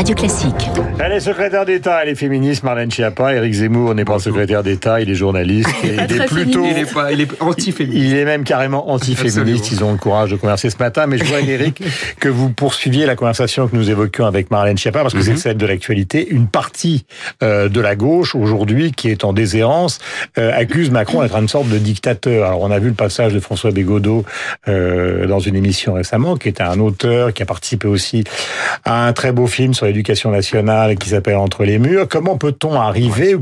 Radio Classique. Elle est secrétaire d'État, elle est féministe, Marlène Schiappa. Éric Zemmour n'est pas secrétaire d'État, il est journaliste. il est plutôt. Il est, pas, il est anti-féministe. Il est même carrément anti-féministe. Ils ont le courage de converser ce matin. Mais je vois, Éric, que vous poursuiviez la conversation que nous évoquions avec Marlène Schiappa, parce que c'est mhm. celle de l'actualité. Une partie euh, de la gauche, aujourd'hui, qui est en déshérence, euh, accuse Macron d'être une sorte de dictateur. Alors, on a vu le passage de François Bégodeau euh, dans une émission récemment, qui était un auteur, qui a participé aussi à un très beau film sur l'éducation nationale qui s'appelle Entre les murs. Comment peut-on arriver, ou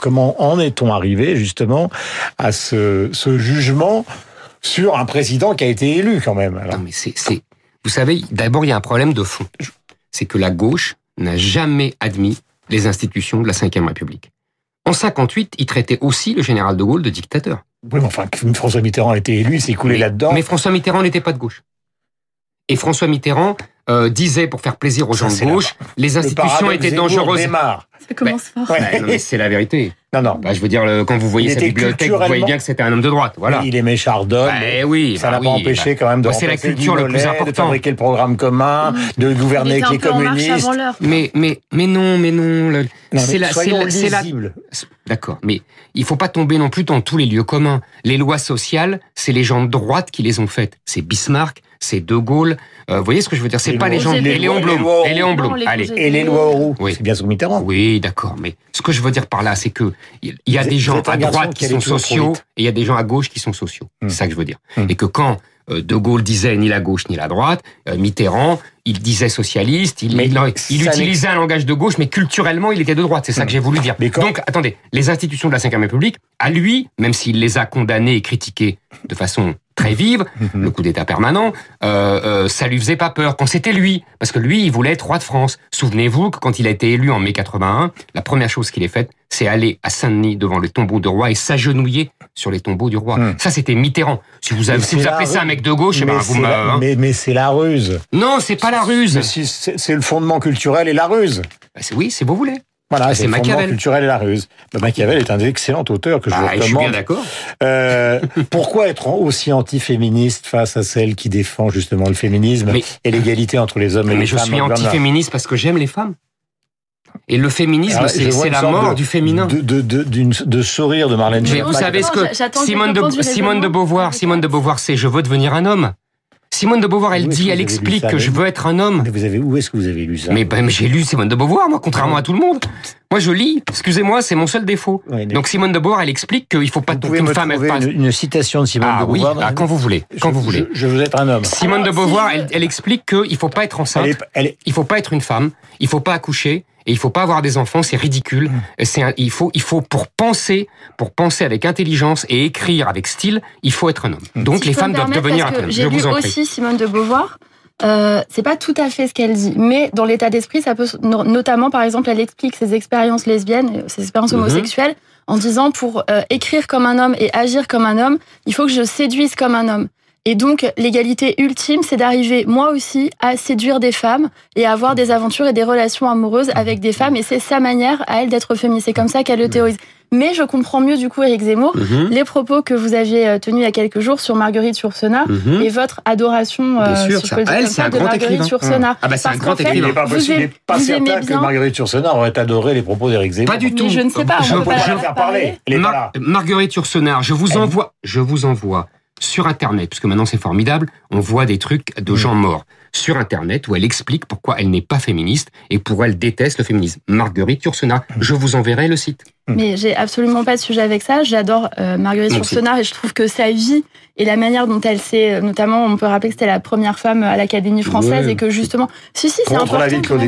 comment en est-on arrivé justement à ce, jugement sur un président qui a été élu quand même Non, mais c'est, vous savez, d'abord il y a un problème de fond. C'est que la gauche n'a jamais admis les institutions de la Ve République. En 58, il traitait aussi le général de Gaulle de dictateur. Oui, mais enfin, François Mitterrand a été élu, il s'est coulé là-dedans. Mais François Mitterrand n'était pas de gauche. Et François Mitterrand euh, disait pour faire plaisir aux gens de gauche, les institutions étaient dangereuses. Ça commence fort. c'est la vérité. Non, non. Bah, je veux dire, quand vous voyez sa bibliothèque, vous voyez bien que c'était un homme de droite. Voilà. Il aimait Chardon. Bah, oui, ça bah n'a pas empêché quand même de C'est la culture le plus important. De fabriquer le programme commun, de gouverner avec les communistes. Mais, mais, mais non, mais non. c'est la, c'est la, D'accord. Mais il faut pas tomber non plus dans tous les lieux communs. Les lois sociales, c'est les gens de droite qui les ont faites. C'est Bismarck, c'est De Gaulle. Euh, vous voyez ce que je veux dire? C'est pas les gens. Et Léon Blum. Et Léon Blum. Allez. Et les lois Auroux. Oui. C'est bien sous Mitterrand. Oui, d'accord. Mais ce que je veux dire par là, c'est que il y a des gens à droite qui sont sociaux et il y a des gens à gauche qui sont sociaux. C'est hmm. ça que je veux dire. Hmm. Et que quand euh, De Gaulle disait ni la gauche ni la droite, euh, Mitterrand, il disait socialiste, il, il, utilisait un langage de gauche, mais culturellement, il était de droite. C'est ça que j'ai voulu dire. Donc, attendez, les institutions de la Ve République, à lui, même s'il les a condamnées et critiquées de façon très vive, le coup d'État permanent, euh, euh, ça lui faisait pas peur quand c'était lui, parce que lui, il voulait être roi de France. Souvenez-vous que quand il a été élu en mai 81, la première chose qu'il ait faite, c'est aller à Saint-Denis devant le tombeau de roi et s'agenouiller sur les tombeaux du roi. Hmm. Ça, c'était Mitterrand. Si vous, avez, si vous appelez ça un mec de gauche, eh ben, vous me, hein. mais, mais c'est la ruse. Non, c'est pas la ruse. C'est le fondement culturel et la ruse. Bah, oui, si vous voulez. Voilà, c'est Machiavel. culturel et la ruse. Bah, Machiavel est un excellent auteur que je vous recommande. Je suis bien d'accord. Euh, pourquoi être aussi anti-féministe face à celle qui défend justement le féminisme et l'égalité entre les hommes et les femmes Mais je suis anti-féministe parce que j'aime les femmes. Et le féminisme, ah, c'est la mort du féminin. De, de, de, de, sourire de Marlène Mais vous savez ce que Simone de, Simone de Beauvoir, Simone de Beauvoir, c'est je veux devenir un homme. Simone de Beauvoir, elle dit, elle explique que je veux être un homme. Mais vous avez où est-ce que vous avez lu ça? Mais ben, j'ai lu Simone de Beauvoir, moi, contrairement à tout le monde. Moi, je lis. Excusez-moi, c'est mon seul défaut. Donc Simone de Beauvoir, elle explique qu'il faut pas qu'une femme une, une, citation de Simone ah, de Beauvoir. Oui, ah, quand vous voulez, quand vous voulez. Je, veux être un homme. Simone de Beauvoir, elle, elle explique qu'il faut pas être enceinte. Elle est, Il faut pas être une femme. Il faut pas accoucher et il faut pas avoir des enfants, c'est ridicule. Mm. C'est il faut il faut pour penser, pour penser avec intelligence et écrire avec style, il faut être un homme. Mm. Donc les femmes doivent devenir un homme. J'ai lu aussi Simone de Beauvoir. Euh, c'est pas tout à fait ce qu'elle dit, mais dans l'état d'esprit, ça peut notamment, par exemple, elle explique ses expériences lesbiennes, ses expériences mm-hmm. homosexuelles, en disant pour euh, écrire comme un homme et agir comme un homme, il faut que je séduise comme un homme. Et donc, l'égalité ultime, c'est d'arriver, moi aussi, à séduire des femmes et à avoir des aventures et des relations amoureuses avec des femmes. Et c'est sa manière à elle d'être féministe. C'est comme ça qu'elle le théorise. Mais je comprends mieux, du coup, Eric Zemmour, mhm. les propos que vous aviez euh, tenus il y a quelques jours sur Marguerite Yourcenar mhm. et votre adoration, euh, sûr, si elle, un de Marguerite Yourcenar. Ah bah c'est un grand écrivain. Il n'est pas, pas certain que Marguerite Yourcenar aurait adoré les propos d'Eric Zemmour. Pas du tout. je ne sais pas, on je, peut pas la faire parler. Marguerite Yourcenar, je vous envoie, je vous envoie sur Internet, parce que maintenant c'est formidable, on voit des trucs de gens morts sur Internet où elle explique pourquoi elle n'est pas féministe et pourquoi elle déteste le féminisme. Marguerite Yourcenar, je vous enverrai le site. Mais j'ai absolument pas de sujet avec ça. J'adore euh, Marguerite Yourcenar et je trouve que sa vie et la manière dont elle s'est, euh, notamment, on peut rappeler que c'était la première femme à l'Académie française et que justement, si si, c'est important. La vie de Claude.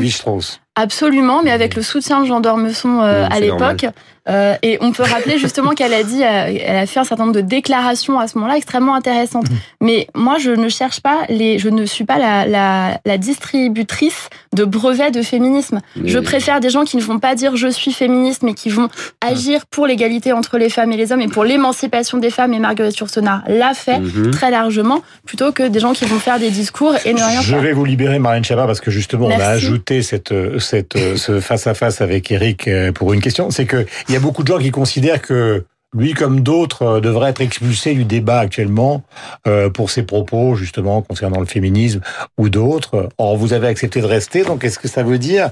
Absolument, mais avec le soutien de Jean d'Ormesson euh, à l'époque. Euh, et on peut rappeler justement qu'elle a dit, euh, elle a fait un certain nombre de déclarations à ce moment-là extrêmement intéressantes. Mm. Mais moi, je ne cherche pas les, je ne suis pas la, la, la distributrice de brevets de féminisme. Je préfère des gens qui ne vont pas dire je suis féministe, mais qui vont agir pour l'égalité entre les femmes et les hommes et pour l'émancipation des femmes. Et Marguerite Yourcenar l'a fait mm-hmm. très largement, plutôt que des gens qui vont faire des discours et ne rien je faire. Je vais vous libérer, Marine Chabat, parce que justement, on a ajouté cette, cette, ce face à face avec Eric pour une question. C'est que il y a beaucoup de gens qui considèrent que lui comme d'autres euh, devrait être expulsé du débat actuellement euh, pour ses propos justement concernant le féminisme ou d'autres. Or, vous avez accepté de rester, donc est-ce que ça veut dire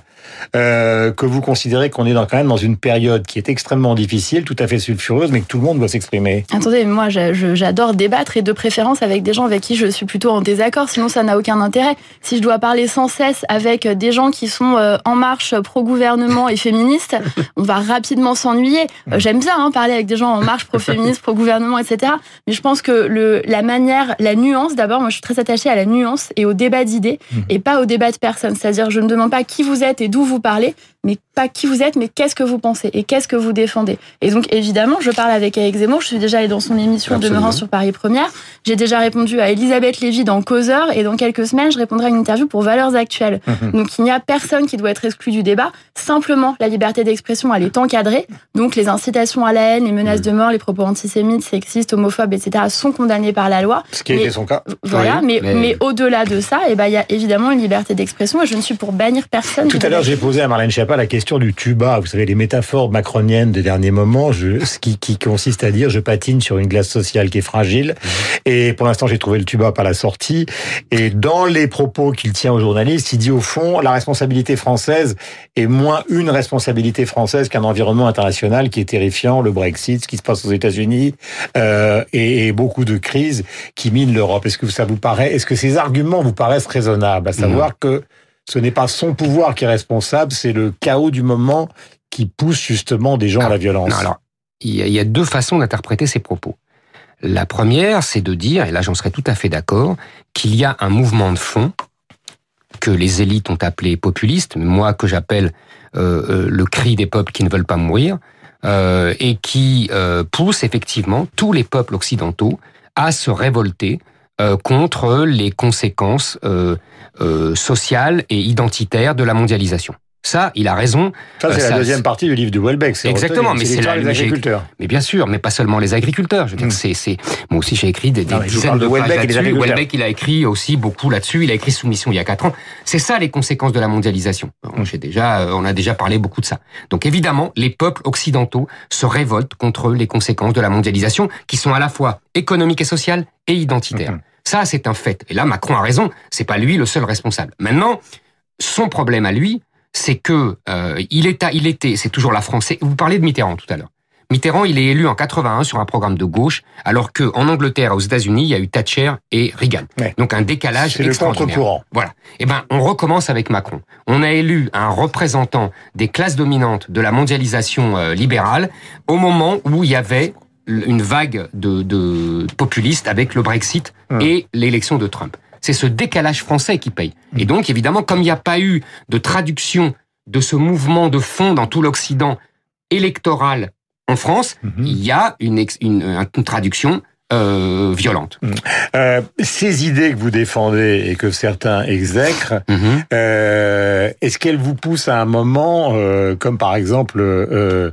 euh, que vous considérez qu'on est dans, quand même dans une période qui est extrêmement difficile, tout à fait sulfureuse, mais que tout le monde doit s'exprimer? Attendez, moi j'adore débattre et de préférence avec des gens avec qui je suis plutôt en désaccord, sinon ça n'a aucun intérêt. Si je dois parler sans cesse avec des gens qui sont en marche pro-gouvernement et féministes, on va rapidement s'ennuyer. J'aime bien hein, parler avec des gens en marche pro-féministe, pro-gouvernement, etc. Mais je pense que le, la manière, la nuance, d'abord, moi je suis très attachée à la nuance et au débat d'idées mmh. et pas au débat de personnes. C'est-à-dire, je ne demande pas qui vous êtes et d'où vous parlez, mais pas qui vous êtes, mais qu'est-ce que vous pensez et qu'est-ce que vous défendez. Et donc, évidemment, je parle avec Eric Zemmour. Je suis déjà allée dans son émission Demeurant sur Paris Première. J'ai déjà répondu à Elisabeth Lévy dans Causeur et dans quelques semaines, je répondrai à une interview pour Valeurs Actuelles. Mmh. Donc, il n'y a personne qui doit être exclu du débat. Simplement, la liberté d'expression, elle est encadrée. Donc, les incitations à la haine, les menaces de mort, les propos antisémites, sexistes, homophobes, etc. sont condamnés par la loi. Ce qui été son cas. Voilà, mais, mais... au-delà de ça, eh ben, il y a évidemment une liberté d'expression et je ne suis pour bannir personne. Tout à l'heure, j'ai posé à Marlène Schiappa la question du tuba. Vous savez, les métaphores macroniennes des derniers moments, je, ce qui, qui consiste à dire je patine sur une glace sociale qui est fragile. Mmh. Et pour l'instant, j'ai trouvé le tuba par la sortie. Et dans les propos qu'il tient aux journalistes, il dit au fond, la responsabilité française est moins une responsabilité française qu'un environnement international qui est terrifiant, le Brexit, ce qui se passe aux États-Unis, euh, et, et, beaucoup de crises qui minent l'Europe. Est-ce que ça vous paraît, est-ce que ces arguments vous paraissent raisonnables, à savoir que ce n'est pas son pouvoir qui est responsable, c'est le chaos du moment qui pousse justement des gens à la violence. alors, il y, a, deux façons d'interpréter ces propos. La première, c'est de dire, et là j'en serais tout à fait d'accord, qu'il y a un mouvement de fond que les élites ont appelé populiste, moi que j'appelle euh, euh, le cri des peuples qui ne veulent pas mourir, euh, et qui euh, pousse effectivement tous les peuples occidentaux à se révolter euh, contre les conséquences euh, euh, sociales et identitaires de la mondialisation. Ça, il a raison. Ça, c'est la deuxième partie du livre de Welbeck. Exactement, mais c'est la, les agriculteurs. Mais bien sûr, mais pas seulement les agriculteurs. Je veux dire, hmm. c'est, c'est, moi aussi, j'ai écrit des, des dizaines de, là-dessus. Welbeck, il a écrit aussi beaucoup là-dessus. Il a écrit Soumission il y a quatre ans. C'est ça les conséquences de la mondialisation. J'ai déjà, on a déjà parlé beaucoup de ça. Donc évidemment, les peuples occidentaux se révoltent contre les conséquences de la mondialisation, qui sont à la fois économiques et sociales et identitaires. Hmm. Ça, c'est un fait. Et là, Macron a raison. C'est pas lui le seul responsable. Maintenant, son problème à lui, c'est que euh, il, est il était, c'est toujours la France. Vous parlez de Mitterrand tout à l'heure. Mitterrand, il est élu en 81 sur un programme de gauche, alors que en Angleterre, aux États-Unis, il y a eu Thatcher et Reagan. Donc un décalage extraordinaire. Le voilà. Eh ben, on recommence avec Macron. On a élu un représentant des classes dominantes de la mondialisation euh, libérale au moment où il y avait une vague de, de populistes avec le Brexit et l'élection de Trump. C'est ce décalage français qui paye. Et donc, évidemment, comme il n'y a pas eu de traduction de ce mouvement de fond dans tout l'Occident électoral en France, hum. il y a une, une, une traduction euh, violente. Hum. Euh, ces idées que vous défendez et que certains exècrent, euh, est-ce qu'elles vous poussent à un moment, euh, comme par exemple euh,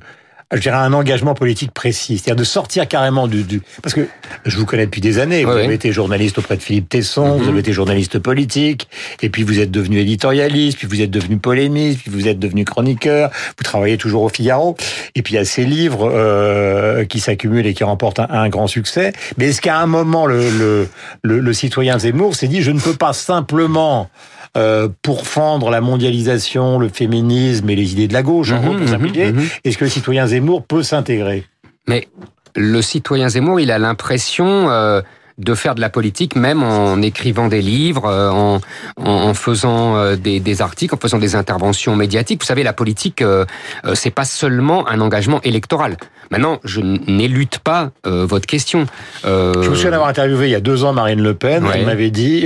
je dirais, un engagement politique précis, c'est-à-dire de sortir carrément du, du, Parce que je vous connais depuis des années, vous avez été journaliste auprès de Philippe Tesson, vous mhm. avez été journaliste politique, et puis vous êtes devenu éditorialiste, puis vous êtes devenu polémiste, puis vous êtes devenu chroniqueur, vous travaillez toujours au Figaro, et puis il y a ces livres euh, qui s'accumulent et qui remportent un, grand succès. Mais est-ce qu'à un moment, le, le, le, le citoyen Zemmour s'est dit, je ne peux pas simplement euh, pour fendre la mondialisation, le féminisme et les idées de la gauche, en mhm, mhm, mhm. Est-ce que le citoyen Zemmour peut s'intégrer? Mais le citoyen Zemmour, il a l'impression euh, de faire de la politique, même en écrivant des livres, euh, en, en, faisant euh, des, des, articles, en faisant des interventions médiatiques. Vous savez, la politique, euh, c'est pas seulement un engagement électoral. Maintenant, je n'élude pas votre question. Je me souviens d'avoir interviewé il y a deux ans Marine Le Pen. Elle m'avait dit,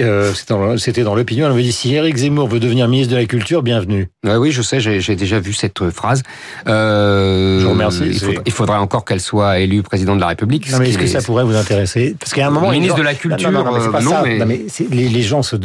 c'était dans l'opinion, elle m'avait dit si Éric Zemmour veut devenir ministre de la Culture, bienvenue. oui, je sais, j'ai déjà vu cette phrase. je vous remercie. Il, il faudrait encore qu'elle soit élue président de la République. Non, mais est-ce que ça pourrait vous intéresser? Parce qu'à un moment, ministre de la Culture. Non, mais, les, gens se.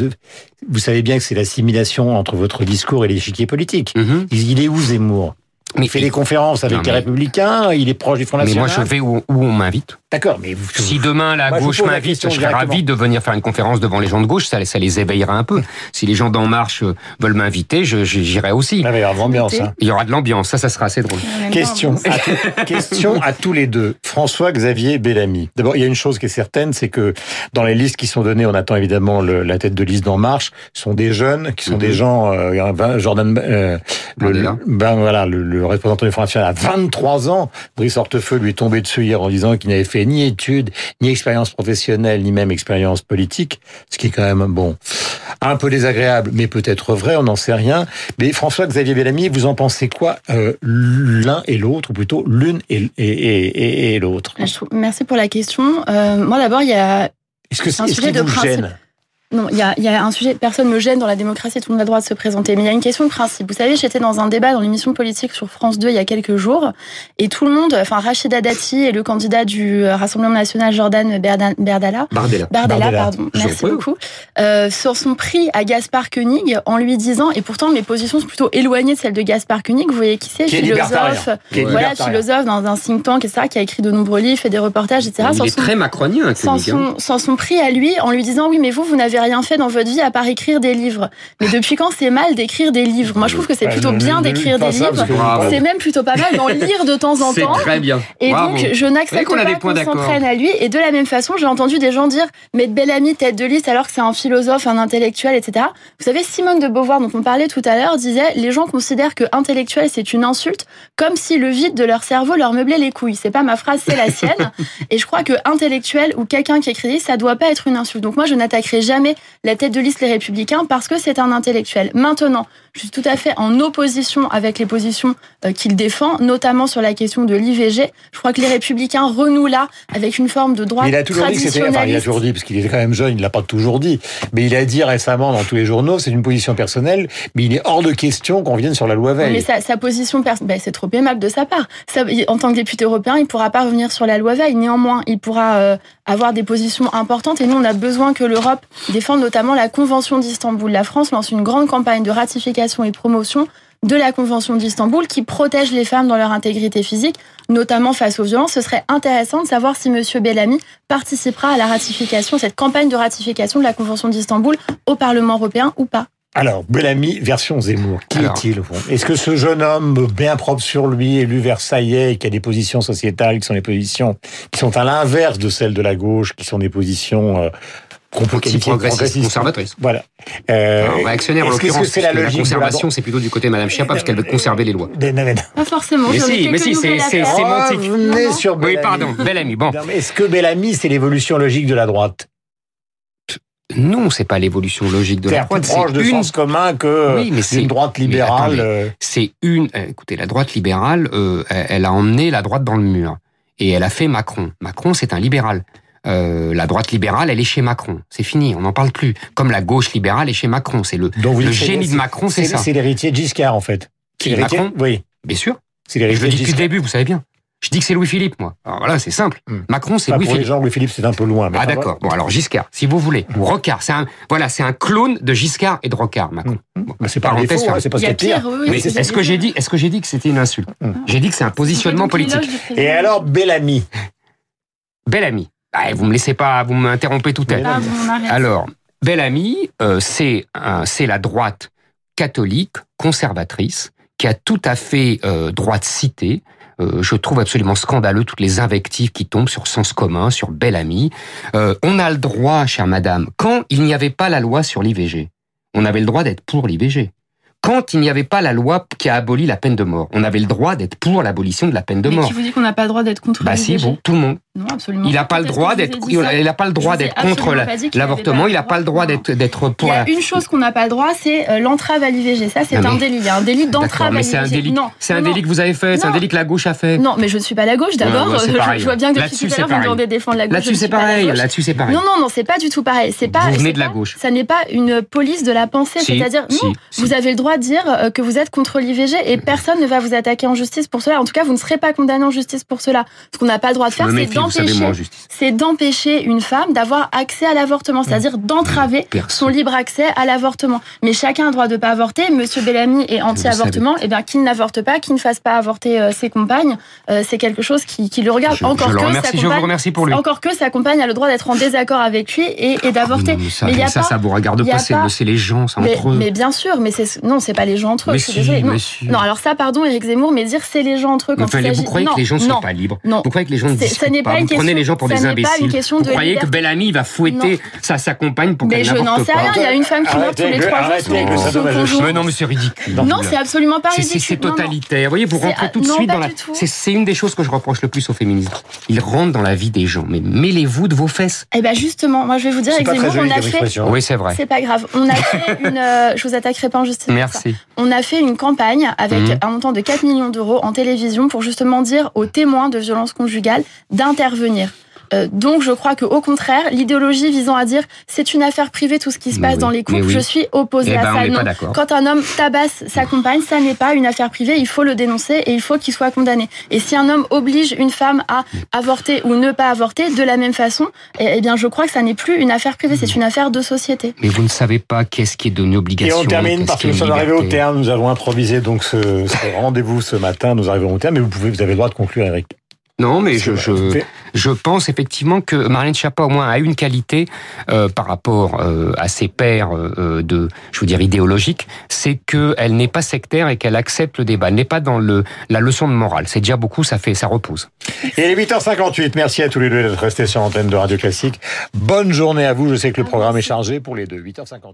Vous savez bien que c'est l'assimilation entre votre discours et l'échiquier politique. Mhm. Il est où Zemmour? Il fait des conférences avec les Républicains, il est proche du Front National. Mais moi, je vais où, on m'invite. D'accord, mais si demain la gauche m'invite, je serais ravi de venir faire une conférence devant les gens de gauche. Ça, ça les éveillera un peu. si les gens d'en marche euh, veulent m'inviter, j'irai aussi. Ah, il y aura de l'ambiance. Hein. Il y aura de l'ambiance. Ça, ça sera assez drôle. Question, à question à tous les deux. François-Xavier Bellamy. D'abord, il y a une chose qui est certaine, c'est que dans les listes qui sont données, on attend évidemment le, la tête de liste d'en marche. Ce sont des jeunes, qui sont mhm. des gens. Euh, Jordan, euh, le, ben voilà, le, représentant du Front National a 23 ans. Brice Hortefeux lui est tombé dessus hier en disant qu'il n'avait fait ni études, ni expérience professionnelle, ni même expérience politique, ce qui est quand même, bon, un peu désagréable, mais peut-être vrai, on n'en sait rien. Mais François-Xavier Bellamy, vous en pensez quoi euh, l'un et l'autre, ou plutôt l'une et, et, et, l'autre? Merci pour la question. Euh, moi d'abord, il y a est-ce que, un sujet de principe. Non, il y a, y a, un sujet, personne ne me gêne dans la démocratie, tout le monde a le droit de se présenter. Mais il y a une question de principe. Vous savez, j'étais dans un débat dans l'émission politique sur France 2 il y a quelques jours, et tout le monde, enfin Rachida Dati et le candidat du Rassemblement national Jordan Berdala, Bardella, Bardella, pardon, merci beaucoup, euh, sur son prix à Gaspard Koenig en lui disant, et pourtant mes positions sont plutôt éloignées de celles de Gaspard Koenig, vous voyez qui c'est, philosophe, voilà, philosophe dans un think tank, etc., qui a écrit de nombreux livres, fait des reportages, etc. Il est très macronien, sans son, hein. sans son prix à lui, en lui disant, oui, mais vous, vous n'avez rien fait dans votre vie à part écrire des livres. Mais depuis quand c'est mal d'écrire des livres? Moi, je trouve que c'est plutôt bien d'écrire des livres. C'est même plutôt pas mal d'en lire de temps en temps. C'est très bien. Et donc, je n'accepte pas qu'on s'entraîne à lui. Et de la même façon, j'ai entendu des gens dire mais Bellamy tête de liste alors que c'est un philosophe, un intellectuel, etc. Vous savez, Simone de Beauvoir, dont on parlait tout à l'heure, disait les gens considèrent que intellectuel c'est une insulte, comme si le vide de leur cerveau leur meublait les couilles. C'est pas ma phrase, c'est la sienne. Et je crois que intellectuel ou quelqu'un qui écrit, ça doit pas être une insulte. Donc moi, je n'attaquerai jamais la tête de liste Les Républicains parce que c'est un intellectuel. Maintenant, je suis tout à fait en opposition avec les positions euh, qu'il défend, notamment sur la question de l'IVG. Je crois que les Républicains renouent là avec une forme de droit il a toujours dit que c'était, enfin, il a toujours dit, parce qu'il est quand même jeune, il l'a pas toujours dit, mais il a dit récemment dans tous les journaux, c'est une position personnelle, mais il est hors de question qu'on vienne sur la loi Veil. Mais sa, sa position personnelle, ben, c'est trop aimable de sa part. Ça, en tant que député européen, il pourra pas revenir sur la loi Veil. Néanmoins, il pourra euh, avoir des positions importantes et nous, on a besoin que l'Europe défende notamment la Convention d'Istanbul. La France lance une grande campagne de ratification et promotion de la Convention d'Istanbul qui protège les femmes dans leur intégrité physique, notamment face aux violences. Ce serait intéressant de savoir si M. Bellamy participera à la ratification, cette campagne de ratification de la Convention d'Istanbul au Parlement européen ou pas. Alors, Bellamy, version Zemmour, qui est-il Est-ce que ce jeune homme bien propre sur lui, élu versaillais, qui a des positions sociétales, qui sont des positions qui sont à l'inverse de celles de la gauche, qui sont des positions euh, qu'on peut qualifier progressiste, conservatrice. Voilà. Euh, réactionnaire, en l'occurrence, la, la, conservation, c'est plutôt du côté de Madame Schiappa, parce qu'elle veut conserver les lois. Pas forcément. Mais si, mais si, c'est sémantique. Oh, sur oui, pardon, Bellamy. Bon. Est-ce que Bellamy, c'est l'évolution logique de la droite non, c'est pas l'évolution logique de la droite. C'est proche de une... sens commun que oui, mais c'est une droite libérale. Euh. C'est une. Euh, écoutez, la droite libérale, euh, elle a emmené la droite dans le mur et elle a fait Macron. Macron, c'est un libéral. Euh, la droite libérale, elle est chez Macron. C'est fini, on n'en parle plus. Comme la gauche libérale est chez Macron. C'est le, le génie de Macron, c'est ça. C'est l'héritier de Giscard, en fait. Qui est Macron Oui. Bien sûr. C'est l'héritier Je le dis depuis le début, vous savez bien. Je dis que c'est Louis-Philippe, moi. Alors voilà, c'est simple. Hmm. Macron, c'est Louis-Philippe. Pour les gens, Louis-Philippe, c'est un peu loin. ah d'accord. Bon, alors Giscard, si vous voulez. Ou Rocard. C'est un, voilà, c'est un clone de Giscard et de Rocard, Macron. Bon, c'est pas un défaut, hein, c'est pas ce pire. Mais est-ce que j'ai dit, est-ce que j'ai dit que c'était une insulte hmm. J'ai dit que c'est un positionnement politique. Et alors, Bellamy? Bellamy. Ah, vous me laissez pas, vous m'interrompez tout à l'heure. Alors, Bellamy, euh, c'est c'est la droite catholique conservatrice qui a tout à fait euh, droit de citer. Euh, je trouve absolument scandaleux toutes les invectives qui tombent sur Sens commun, sur Bellamy. Euh, on a le droit, chère madame, quand il n'y avait pas la loi sur l'IVG, on avait le droit d'être pour l'IVG quand il n'y avait pas la loi qui a aboli la peine de mort. On avait le droit d'être pour l'abolition de la peine de mort. Qui vous dit qu'on n'a pas le droit d'être contre Bah si, bon, tout le monde. Non, absolument. Il n'a pas le droit d'être, il n'a pas le droit d'être contre l'avortement. Il n'a pas le droit d'être d'être pour. Il y a une chose qu'on n'a pas le droit, c'est euh, l'entrave à l'IVG. Ça, c'est un délit. Il y a un délit d'entrave à l'IVG. C'est un délit. C'est un délit que vous avez fait. C'est un délit que la gauche a fait. Non, mais je ne suis pas la gauche. D'abord, je vois bien que depuis tout à l'heure, vous demandez défendre la gauche. Là-dessus, c'est pareil. Là-dessus, c'est pareil. Non, non, non, c'est pas du tout pareil. C'est pas. Vous venez de la gauche. Ça n'est pas une police de la pensée. C'est-à-dire, non, vous avez le droit de dire euh, que vous êtes contre l'IVG et personne ne va vous attaquer en justice pour cela. En tout cas, vous ne serez pas condamné en justice pour cela. Ce qu'on n'a pas le droit de faire, c'est c'est d'empêcher une femme d'avoir accès à l'avortement, c'est-à-dire d'entraver son libre accès à l'avortement. Mais chacun a le droit de pas avorter. Monsieur Bellamy est anti-avortement. Eh bien, qu'il n'avorte pas, qu'il ne fasse pas avorter euh, ses compagnes, euh, c'est quelque chose qui, le regarde. encore que remercie, je vous remercie pour lui. Encore que sa compagne a le droit d'être en désaccord avec lui et, et d'avorter. mais, ça, mais ça, ça vous regarde pas. C'est les gens, c'est entre eux. Mais bien sûr, mais c'est non, c'est pas les gens entre eux. non. alors ça, pardon, Éric Zemmour, mais dire c'est les gens entre eux. Quand vous croyez que les gens ne sont pas libres Vous croyez que les gens ne discutent pas, Vous prenez les gens pour des imbéciles. Vous croyez que Bellamy va fouetter sa compagne pour qu'elle pas Mais je n'en sais rien. Il y a une femme qui meurt tous les trois jours. Mais non, mais c'est ridicule. Non, c'est absolument pas ridicule. C'est totalitaire. Vous voyez, vous rentrez tout de suite dans la. C'est une des choses que je reproche le plus aux féministes. Ils rentrent dans la vie des gens. Mais mêlez-vous de vos fesses. Eh ben justement, moi je vais vous dire, Zemmour, on a fait. Oui, c'est vrai. C'est pas grave. On a fait une. Euh, je vous attaquerai pas en justice. Merci. On a fait une campagne avec mhm. un montant de 4 millions d'euros en télévision pour justement dire aux témoins de violences conjugales Euh, donc je crois que au contraire, l'idéologie visant à dire c'est une affaire privée tout ce qui se passe dans les couples, je suis opposée eh à ben, ça. Non. Quand un homme tabasse sa compagne, ça n'est pas une affaire privée, il faut le dénoncer et il faut qu'il soit condamné. Et si un homme oblige une femme à avorter ou ne pas avorter de la même façon, eh, eh bien je crois que ça n'est plus une affaire privée, c'est une affaire de société. Mais vous ne savez pas qu'est-ce qui est devenu obligation. Et on termine parce que nous sommes arrivés au terme, nous avons improvisé donc ce, ce rendez-vous ce matin, nous arrivons au terme, mais vous pouvez, vous avez le droit de conclure, Eric. Non, mais je, je, je, pense effectivement que Marlène Schiappa au moins a une qualité euh, par rapport euh, à ses pairs euh, de, je veux dire idéologiques, c'est qu'elle n'est pas sectaire et qu'elle accepte le débat. Elle n'est pas dans le la leçon de morale. C'est déjà beaucoup, ça fait, ça repose. Et il est 8h58. Merci à tous les deux d'être restés sur l'antenne de Radio Classique. Bonne journée à vous. Je sais que le programme est chargé pour les deux. 8h58.